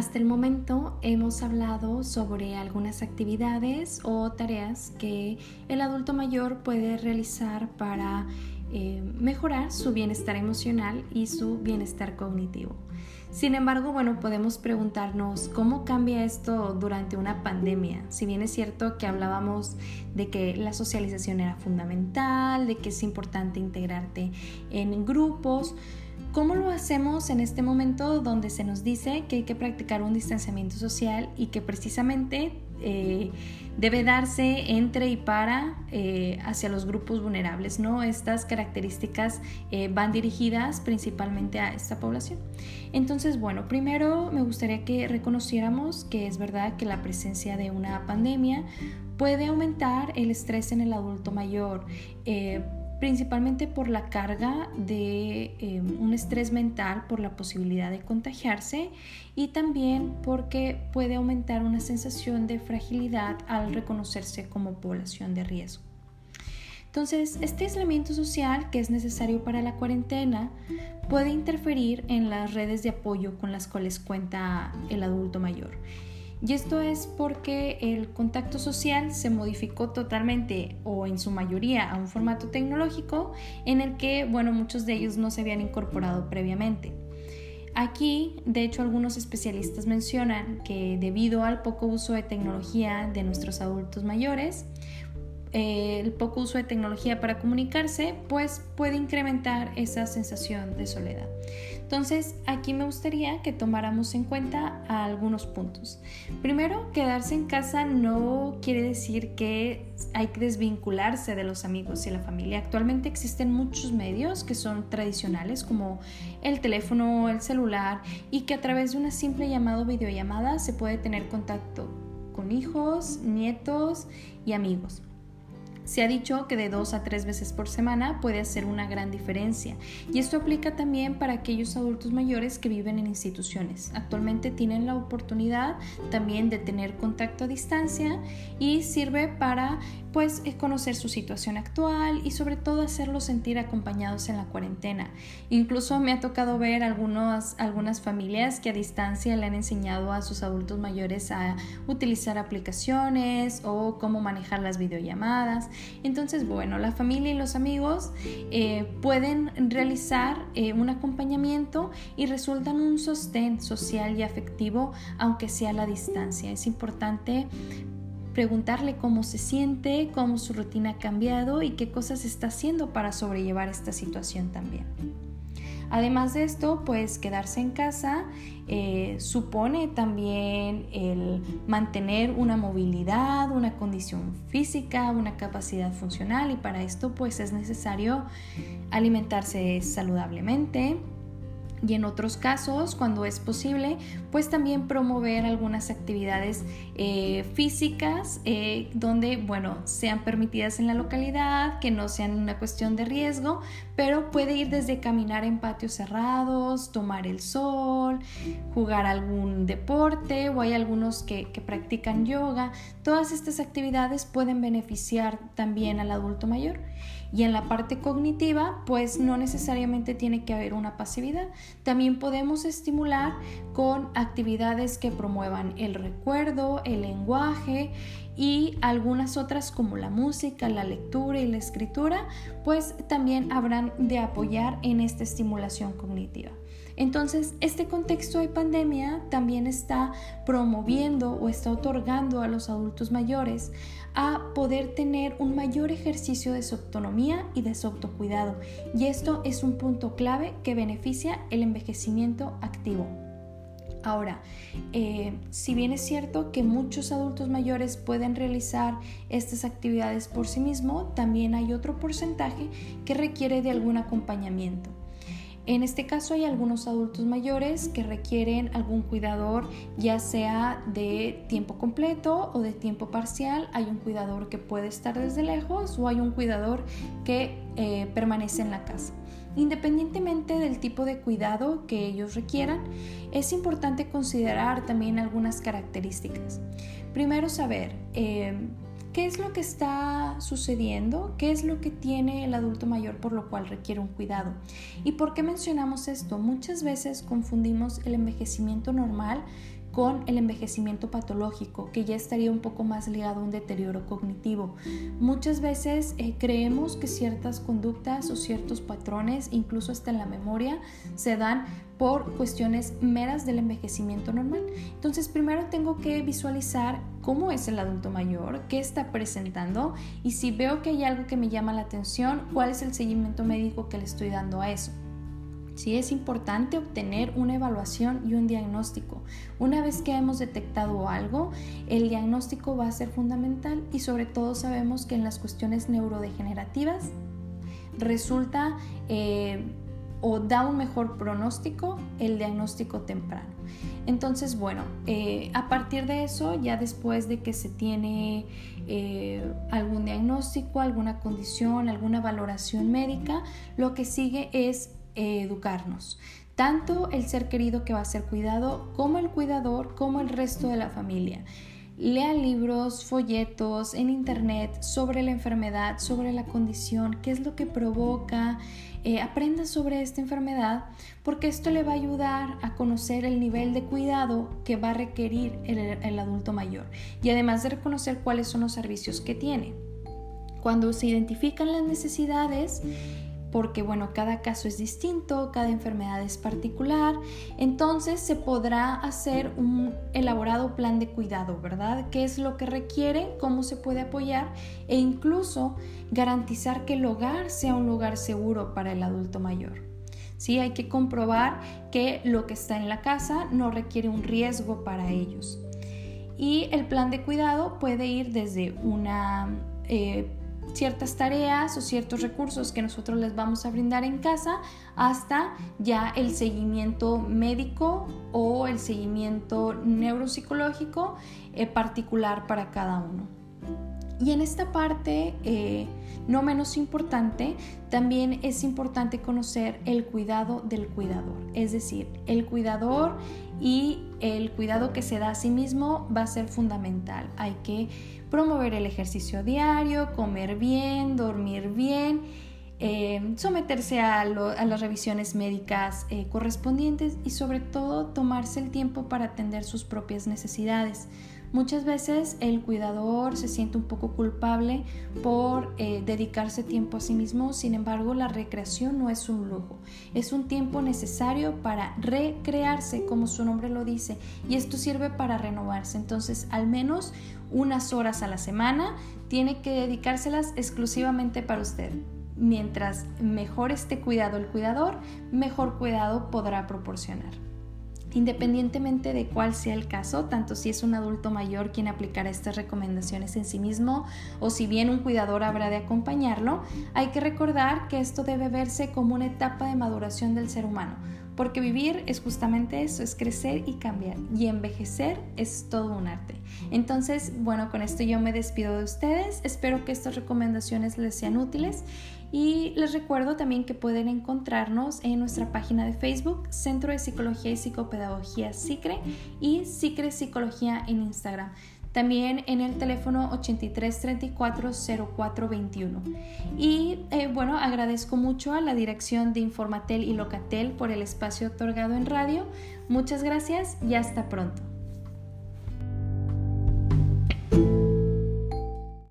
Hasta el momento hemos hablado sobre algunas actividades o tareas que el adulto mayor puede realizar para eh, mejorar su bienestar emocional y su bienestar cognitivo. Sin embargo, bueno, podemos preguntarnos cómo cambia esto durante una pandemia. Si bien es cierto que hablábamos de que la socialización era fundamental, de que es importante integrarte en grupos, ¿Cómo lo hacemos en este momento donde se nos dice que hay que practicar un distanciamiento social y que precisamente eh, debe darse entre y para eh, hacia los grupos vulnerables? ¿no? Estas características eh, van dirigidas principalmente a esta población. Entonces, bueno, primero me gustaría que reconociéramos que es verdad que la presencia de una pandemia puede aumentar el estrés en el adulto mayor principalmente por la carga de em, un estrés mental por la posibilidad de contagiarse y también porque puede aumentar una sensación de fragilidad al reconocerse como población de riesgo. Entonces, este aislamiento social que es necesario para la cuarentena puede interferir en las redes de apoyo con las cuales cuenta el adulto mayor y esto es porque el contacto social se modificó totalmente o en su mayoría a un formato tecnológico en el que, bueno, muchos de ellos no se habían incorporado previamente. Aquí, de hecho, algunos especialistas mencionan que debido al poco uso de tecnología de nuestros adultos mayores, eh, el poco uso de tecnología para comunicarse, pues puede incrementar esa sensación de soledad. Entonces, aquí me gustaría que tomáramos en cuenta algunos puntos. Primero, quedarse en casa no quiere decir que hay que desvincularse de los amigos y la familia. Actualmente existen muchos medios que son tradicionales como el teléfono, el celular y que a través de una simple llamada o videollamada se puede tener contacto con hijos, nietos y amigos. Se ha dicho que de dos a tres veces por semana puede hacer una gran diferencia y esto aplica también para aquellos adultos mayores que viven en instituciones. Actualmente tienen la oportunidad también de tener contacto a distancia y sirve para pues conocer su situación actual y sobre todo hacerlos sentir acompañados en la cuarentena. Incluso me ha tocado ver algunos, algunas familias que a distancia le han enseñado a sus adultos mayores a utilizar aplicaciones o cómo manejar las videollamadas entonces, bueno, la familia y los amigos eh, pueden realizar eh, un acompañamiento y resultan un sostén social y afectivo, aunque sea a la distancia. Es importante preguntarle cómo se siente, cómo su rutina ha cambiado y qué cosas está haciendo para sobrellevar esta situación también. Además de esto, pues quedarse en casa eh, supone también el mantener una movilidad, una condición física, una capacidad funcional y para esto pues es necesario alimentarse saludablemente, y en otros casos, cuando es posible, pues también promover algunas actividades eh, físicas eh, donde, bueno, sean permitidas en la localidad, que no sean una cuestión de riesgo, pero puede ir desde caminar en patios cerrados, tomar el sol, jugar algún deporte o hay algunos que, que practican yoga. Todas estas actividades pueden beneficiar también al adulto mayor. Y en la parte cognitiva, pues no necesariamente tiene que haber una pasividad. También podemos estimular con actividades que promuevan el recuerdo, el lenguaje y algunas otras como la música, la lectura y la escritura, pues también habrán de apoyar en esta estimulación cognitiva. Entonces, este contexto de pandemia también está promoviendo o está otorgando a los adultos mayores a poder tener un mayor ejercicio de su autonomía y de su autocuidado. Y esto es un punto clave que beneficia el envejecimiento activo. Ahora, eh, si bien es cierto que muchos adultos mayores pueden realizar estas actividades por sí mismos, también hay otro porcentaje que requiere de algún acompañamiento. En este caso hay algunos adultos mayores que requieren algún cuidador, ya sea de tiempo completo o de tiempo parcial. Hay un cuidador que puede estar desde lejos o hay un cuidador que eh, permanece en la casa. Independientemente del tipo de cuidado que ellos requieran, es importante considerar también algunas características. Primero saber eh, ¿Qué es lo que está sucediendo? ¿Qué es lo que tiene el adulto mayor por lo cual requiere un cuidado? ¿Y por qué mencionamos esto? Muchas veces confundimos el envejecimiento normal con el envejecimiento patológico, que ya estaría un poco más ligado a un deterioro cognitivo. Muchas veces eh, creemos que ciertas conductas o ciertos patrones, incluso hasta en la memoria, se dan por cuestiones meras del envejecimiento normal. Entonces, primero tengo que visualizar cómo es el adulto mayor, qué está presentando y si veo que hay algo que me llama la atención, cuál es el seguimiento médico que le estoy dando a eso. Sí es importante obtener una evaluación y un diagnóstico. Una vez que hemos detectado algo, el diagnóstico va a ser fundamental y sobre todo sabemos que en las cuestiones neurodegenerativas resulta eh, o da un mejor pronóstico el diagnóstico temprano. Entonces, bueno, eh, a partir de eso, ya después de que se tiene eh, algún diagnóstico, alguna condición, alguna valoración médica, lo que sigue es educarnos. Tanto el ser querido que va a ser cuidado como el cuidador, como el resto de la familia. Lea libros, folletos en internet sobre la enfermedad, sobre la condición, qué es lo que provoca. Eh, aprenda sobre esta enfermedad porque esto le va a ayudar a conocer el nivel de cuidado que va a requerir el adulto mayor y además de reconocer cuáles son los servicios que tiene. Cuando se identifican las necesidades, porque bueno, cada caso es distinto, cada enfermedad es particular, entonces se podrá hacer un elaborado plan de cuidado, ¿verdad? ¿Qué es lo que requiere? ¿Cómo se puede apoyar? E incluso garantizar que el hogar sea un lugar seguro para el adulto mayor. Sí, hay que comprobar que lo que está en la casa no requiere un riesgo para ellos. Y el plan de cuidado puede ir desde una eh, ciertas tareas o ciertos recursos que nosotros les vamos a brindar en casa hasta ya el seguimiento médico o el seguimiento neuropsicológico eh, particular para cada uno. Y en esta parte, eh, no menos importante, también es importante conocer el cuidado del cuidador. Es decir, el cuidador y el cuidado que se da a sí mismo va a ser fundamental. Hay que promover el ejercicio diario, comer bien, dormir bien, eh, someterse a, las revisiones médicas eh, correspondientes y sobre todo tomarse el tiempo para atender sus propias necesidades. Muchas veces el cuidador se siente un poco culpable por eh, dedicarse tiempo a sí mismo, sin embargo la recreación no es un lujo, es un tiempo necesario para recrearse, como su nombre lo dice, y esto sirve para renovarse. Entonces, al menos unas horas a la semana tiene que dedicárselas exclusivamente para usted. Mientras mejor esté cuidado el cuidador, mejor cuidado podrá proporcionar. Independientemente de cuál sea el caso, tanto si es un adulto mayor quien aplicará estas recomendaciones en sí mismo o si bien un cuidador habrá de acompañarlo, hay que recordar que esto debe verse como una etapa de maduración del ser humano, porque vivir es justamente eso, es crecer y cambiar, y envejecer es todo un arte. Entonces, bueno, con esto yo me despido de ustedes, espero que estas recomendaciones les sean útiles y les recuerdo también que pueden encontrarnos en nuestra página de Facebook, Centro de Psicología y Psicopedagogía SICRE y SICRE Psicología en Instagram. También en el teléfono 83340421. Y eh, bueno, agradezco mucho a la dirección de Informatel y Locatel por el espacio otorgado en radio. Muchas gracias y hasta pronto.